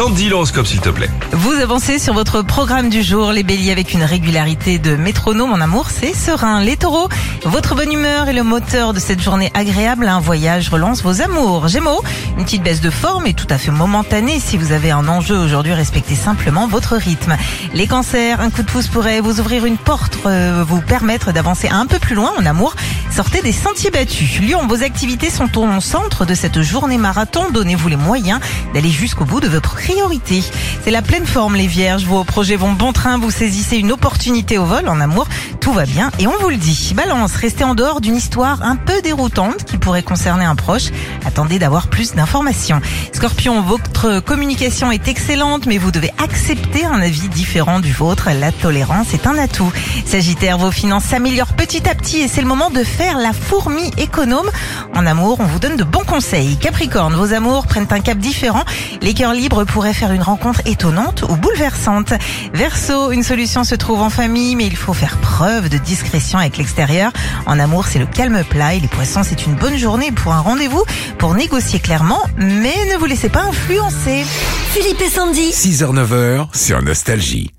Sandy, l'horoscope s'il te plaît. Vous avancez sur votre programme du jour, les béliers avec une régularité de métronome en amour, c'est serein. Les taureaux, votre bonne humeur est le moteur de cette journée agréable. Un voyage relance vos amours. Gémeaux, une petite baisse de forme est tout à fait momentanée. Si vous avez un enjeu aujourd'hui, respectez simplement votre rythme. Les cancers, un coup de pouce pourrait vous ouvrir une porte, euh, vous permettre d'avancer un peu plus loin en amour. Sortez des sentiers battus. Lyon, vos activités sont au centre de cette journée marathon. Donnez-vous les moyens d'aller jusqu'au bout de votre priorité. C'est la pleine forme, les vierges. Vos projets vont bon train. Vous saisissez une opportunité au vol en amour. Tout va bien et on vous le dit. Balance, restez en dehors d'une histoire un peu déroutante qui pourrait concerner un proche. Attendez d'avoir plus d'informations. Scorpion, votre communication est excellente, mais vous devez accepter un avis différent du vôtre. La tolérance est un atout. Sagittaire, vos finances s'améliorent petit à petit et c'est le moment de faire la fourmi économe. En amour, on vous donne de bons conseils. Capricorne, vos amours prennent un cap différent. Les cœurs libres pourraient faire une rencontre étonnante ou bouleversante. Verseau, une solution se trouve en famille, mais il faut faire preuve de discrétion avec l'extérieur. En amour, c'est le calme plat et les poissons, c'est une bonne journée pour un rendez-vous, pour négocier clairement, mais ne vous laissez pas influencer. Philippe et Sandy. 6h-9h sur Nostalgie.